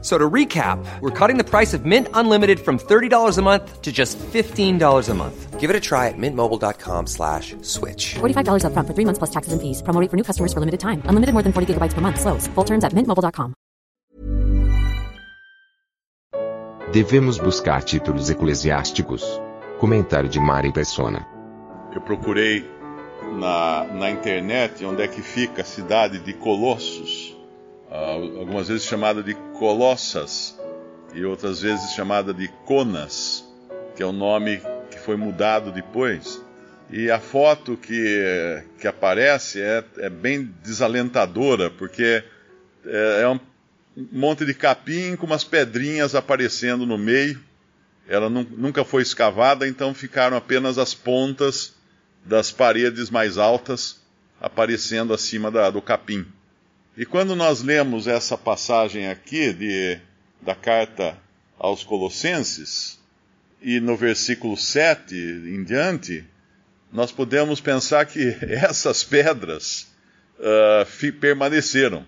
So to recap, we're cutting the price of Mint Unlimited from $30 a month to just $15 a month. Give it a try at mintmobile.com slash switch. $45 upfront for three months plus taxes and fees. Promo rate for new customers for limited time. Unlimited more than 40 gigabytes per month. Slows. Full terms at mintmobile.com. Devemos buscar títulos eclesiásticos. Comentário de Mari Persona. Eu procurei na, na internet onde é que fica a cidade de Colossos, algumas vezes chamada de Colossas e outras vezes chamada de Conas, que é o nome que foi mudado depois. E a foto que, que aparece é, é bem desalentadora, porque é, é um monte de capim com umas pedrinhas aparecendo no meio. Ela nu- nunca foi escavada, então ficaram apenas as pontas das paredes mais altas aparecendo acima da- do capim. E quando nós lemos essa passagem aqui de, da carta aos Colossenses, e no versículo 7 em diante, nós podemos pensar que essas pedras fi- permaneceram.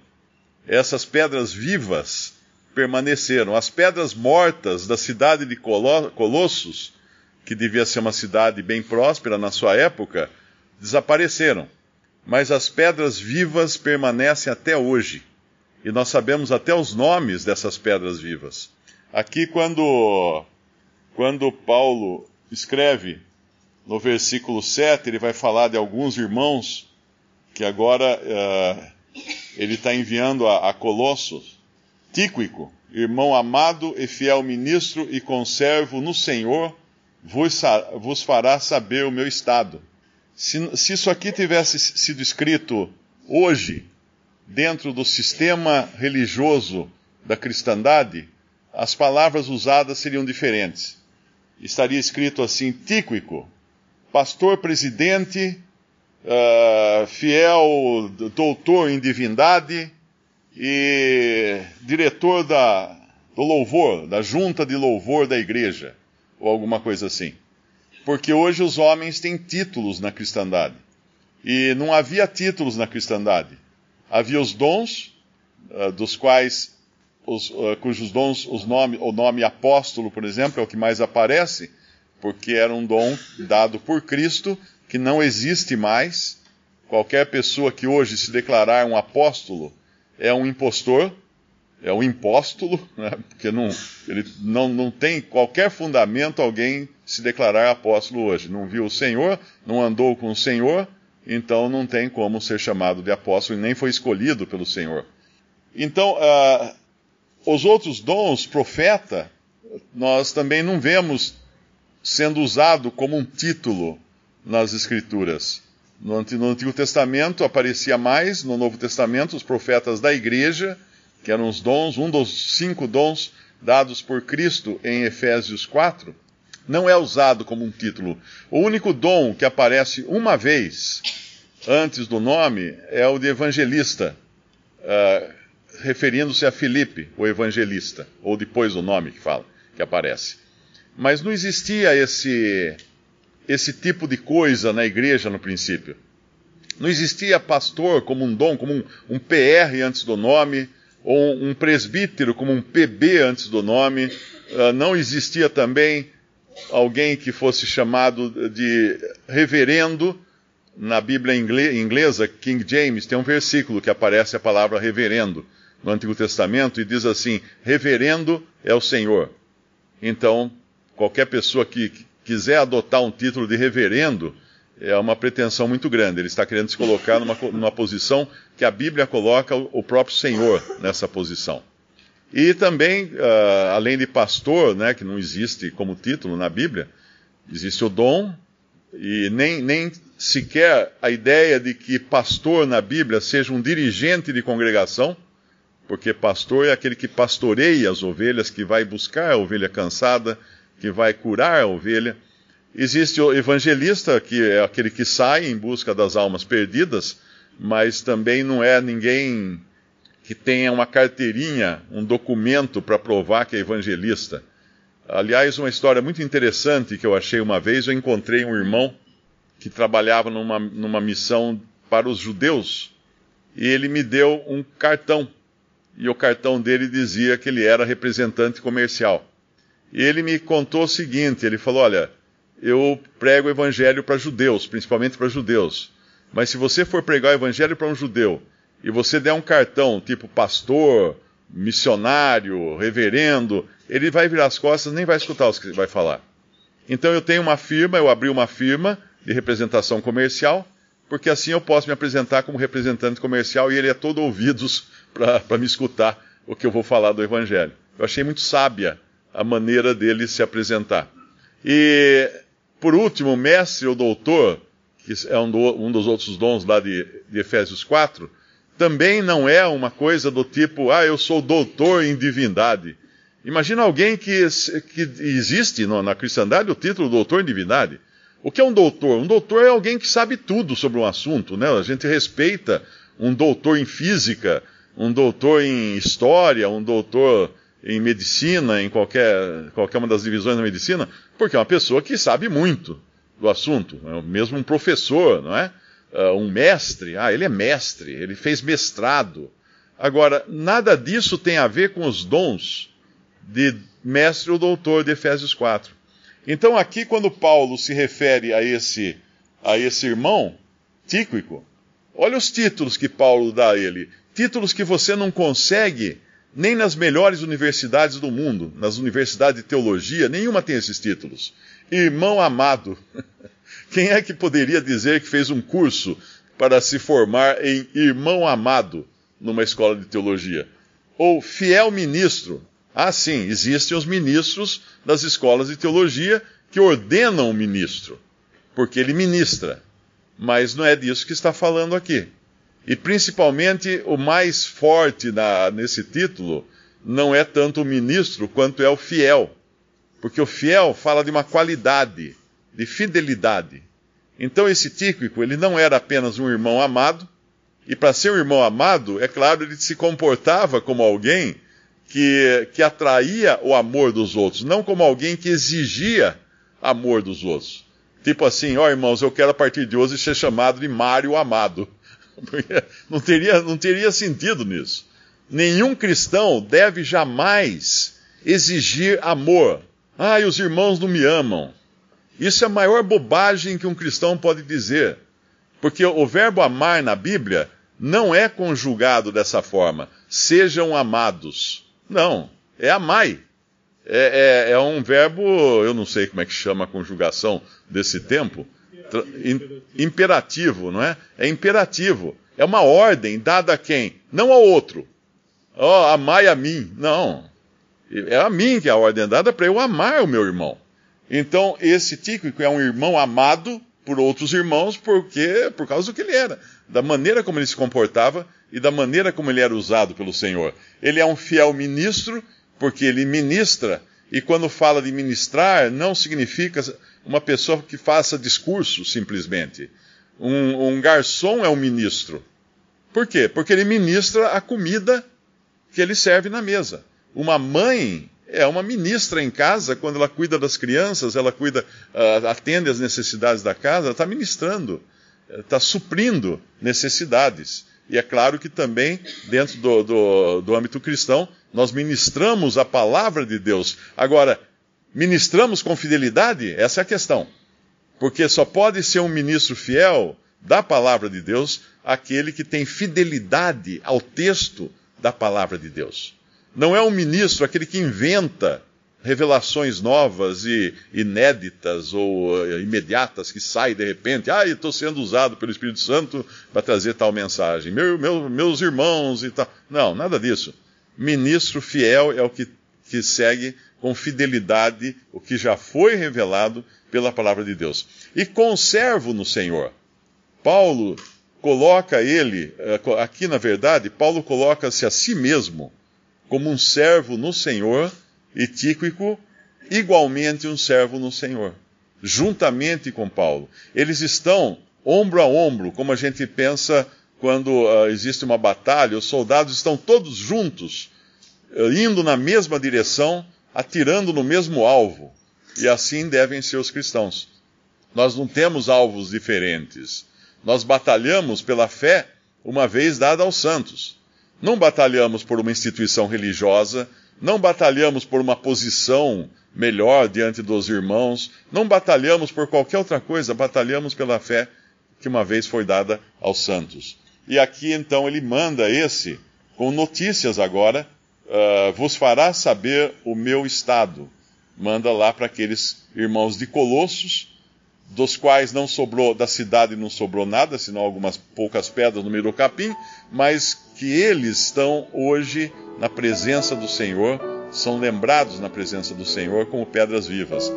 Essas pedras vivas permaneceram. As pedras mortas da cidade de Colo- Colossos, que devia ser uma cidade bem próspera na sua época, desapareceram. Mas as pedras vivas permanecem até hoje. E nós sabemos até os nomes dessas pedras vivas. Aqui, quando, quando Paulo escreve no versículo 7, ele vai falar de alguns irmãos que agora eh, ele está enviando a, a Colossos. Tíquico, irmão amado e fiel ministro e conservo no Senhor, vos, vos fará saber o meu estado. Se, se isso aqui tivesse sido escrito hoje, dentro do sistema religioso da cristandade, as palavras usadas seriam diferentes. Estaria escrito assim: Tíquico, pastor presidente, ah, fiel doutor em divindade e diretor da, do louvor, da junta de louvor da igreja, ou alguma coisa assim. Porque hoje os homens têm títulos na cristandade. E não havia títulos na cristandade. Havia os dons, ah, dos quais, os, ah, cujos dons, os nome, o nome apóstolo, por exemplo, é o que mais aparece, porque era um dom dado por Cristo que não existe mais. Qualquer pessoa que hoje se declarar um apóstolo é um impostor, é um impóstolo, né? porque não, ele não, não tem qualquer fundamento alguém se declarar apóstolo hoje. Não viu o Senhor, não andou com o Senhor, então não tem como ser chamado de apóstolo e nem foi escolhido pelo Senhor. Então, ah, os outros dons, profeta, nós também não vemos sendo usado como um título nas Escrituras. No Antigo Testamento aparecia mais, no Novo Testamento, os profetas da igreja, que eram os dons, um dos cinco dons dados por Cristo em Efésios 4, não é usado como um título. O único dom que aparece uma vez antes do nome é o de evangelista, ah, referindo-se a Filipe, o evangelista, ou depois do nome que fala, que aparece. Mas não existia esse, esse tipo de coisa na igreja no princípio. Não existia pastor como um dom, como um, um PR antes do nome, ou um presbítero como um PB antes do nome. Ah, não existia também alguém que fosse chamado de reverendo. Na Bíblia ingle- inglesa, King James, tem um versículo que aparece a palavra reverendo no Antigo Testamento e diz assim: Reverendo é o Senhor. Então, qualquer pessoa que quiser adotar um título de reverendo é uma pretensão muito grande. Ele está querendo se colocar numa, numa posição que a Bíblia coloca o, próprio Senhor nessa posição. E também, ah, além de pastor, né, que não existe como título na Bíblia, existe o dom, e nem, nem sequer a ideia de que pastor na Bíblia seja um dirigente de congregação, porque pastor é aquele que pastoreia as ovelhas, que vai buscar a ovelha cansada, que vai curar a ovelha. Existe o evangelista, que é aquele que sai em busca das almas perdidas, mas também não é ninguém que tenha uma carteirinha, um documento para provar que é evangelista. Aliás, uma história muito interessante que eu achei uma vez, eu encontrei um irmão que trabalhava numa, numa missão para os judeus e ele me deu um cartão. E o cartão dele dizia que ele era representante comercial. E ele me contou o seguinte: ele falou, olha, eu prego o evangelho para judeus, principalmente para judeus. Mas se você for pregar o evangelho para um judeu e você der um cartão tipo pastor, missionário, reverendo, ele vai virar as costas, nem vai escutar o que vai falar. Então eu tenho uma firma, eu abri uma firma de representação comercial, porque assim eu posso me apresentar como representante comercial e ele é todo ouvidos para me escutar o que eu vou falar do Evangelho. Eu achei muito sábia a maneira dele se apresentar. E, por último, mestre ou doutor, que é um, do, um dos outros dons lá de, de Efésios 4, também não é uma coisa do tipo, ah, eu sou doutor em divindade. Imagina alguém que, que existe no, na cristandade o título doutor em divindade. O que é um doutor? Um doutor é alguém que sabe tudo sobre um assunto, né? A gente respeita um doutor em física, um doutor em história, um doutor em medicina, em qualquer, qualquer uma das divisões da medicina, porque é uma pessoa que sabe muito do assunto, é mesmo um professor, não é? Uh, um mestre, ah, ele é mestre, ele fez mestrado. Agora, nada disso tem a ver com os dons de mestre ou doutor de Efésios 4. Então, aqui, quando Paulo se refere a esse, a esse irmão, Tíquico, olha os títulos que Paulo dá a ele. Títulos que você não consegue nem nas melhores universidades do mundo, nas universidades de teologia, nenhuma tem esses títulos. Irmão amado. Quem é que poderia dizer que fez um curso para se formar em irmão amado numa escola de teologia? Ou fiel ministro. Ah, sim, existem os ministros das escolas de teologia que ordenam o ministro, porque ele ministra. Mas não é disso que está falando aqui. E principalmente o mais forte na, nesse título não é tanto o ministro quanto é o fiel. Porque o fiel fala de uma qualidade, de fidelidade. Então esse Tíquico, ele não era apenas um irmão amado, e para ser um irmão amado, é claro, ele se comportava como alguém que, que atraía o amor dos outros, não como alguém que exigia amor dos outros. Tipo assim, ó oh, irmãos, eu quero a partir de hoje ser chamado de Mário Amado. Não teria, não teria sentido nisso. Nenhum cristão deve jamais exigir amor. Ah, e os irmãos não me amam. Isso é a maior bobagem que um cristão pode dizer. Porque o verbo amar na Bíblia não é conjugado dessa forma. Sejam amados. Não, é amai. É, é, é, um verbo, eu não sei como é que chama a conjugação desse tempo, imperativo, não é? É imperativo. É uma ordem dada a quem? Não ao outro. Ó, oh, amai a mim. Não. É a mim que é a ordem dada para eu amar o meu irmão. Então, esse Tíquico é um irmão amado por outros irmãos porque por causa do que ele era, da maneira como ele se comportava e da maneira como ele era usado pelo Senhor. Ele é um fiel ministro porque ele ministra e quando fala de ministrar não significa uma pessoa que faça discurso simplesmente. Um, um garçom é um ministro. Por quê? Porque ele ministra a comida que ele serve na mesa. Uma mãe é uma ministra em casa, quando ela cuida das crianças, ela cuida, uh, atende às necessidades da casa, ela está ministrando, está suprindo necessidades. E é claro que também, dentro do, do, do âmbito cristão, nós ministramos a palavra de Deus. Agora, ministramos com fidelidade? Essa é a questão. Porque só pode ser um ministro fiel da palavra de Deus aquele que tem fidelidade ao texto da palavra de Deus. Não é um ministro aquele que inventa revelações novas e inéditas ou uh, imediatas que sai de repente. Ah, estou sendo usado pelo Espírito Santo para trazer tal mensagem. Meu, meu, meus irmãos e tal. Não, nada disso. Ministro fiel é o que, que segue com fidelidade o que já foi revelado pela palavra de Deus. E conservo no Senhor. Paulo coloca ele, eh, aqui na verdade, Paulo coloca-se a si mesmo como um servo no Senhor e Tíquico igualmente um servo no Senhor, juntamente com Paulo. Eles estão ombro a ombro, como a gente pensa quando uh, existe uma batalha, os soldados estão todos juntos, uh, indo na mesma direção, atirando no mesmo alvo. E assim devem ser os cristãos. Nós não temos alvos diferentes. Nós batalhamos pela fé uma vez dada aos santos. Não batalhamos por uma instituição religiosa, não batalhamos por uma posição melhor diante dos irmãos, não batalhamos por qualquer outra coisa, batalhamos pela fé que uma vez foi dada aos santos. E aqui então ele manda esse, com notícias agora, uh, vos fará saber o meu estado. Manda lá para aqueles irmãos de Colossos, dos quais não sobrou, da cidade não sobrou nada, senão algumas poucas pedras no meio do capim, mas que eles estão hoje na presença do Senhor, são lembrados na presença do Senhor como pedras vivas.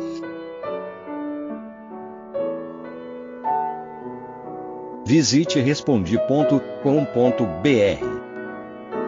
Visite respondi.com.br.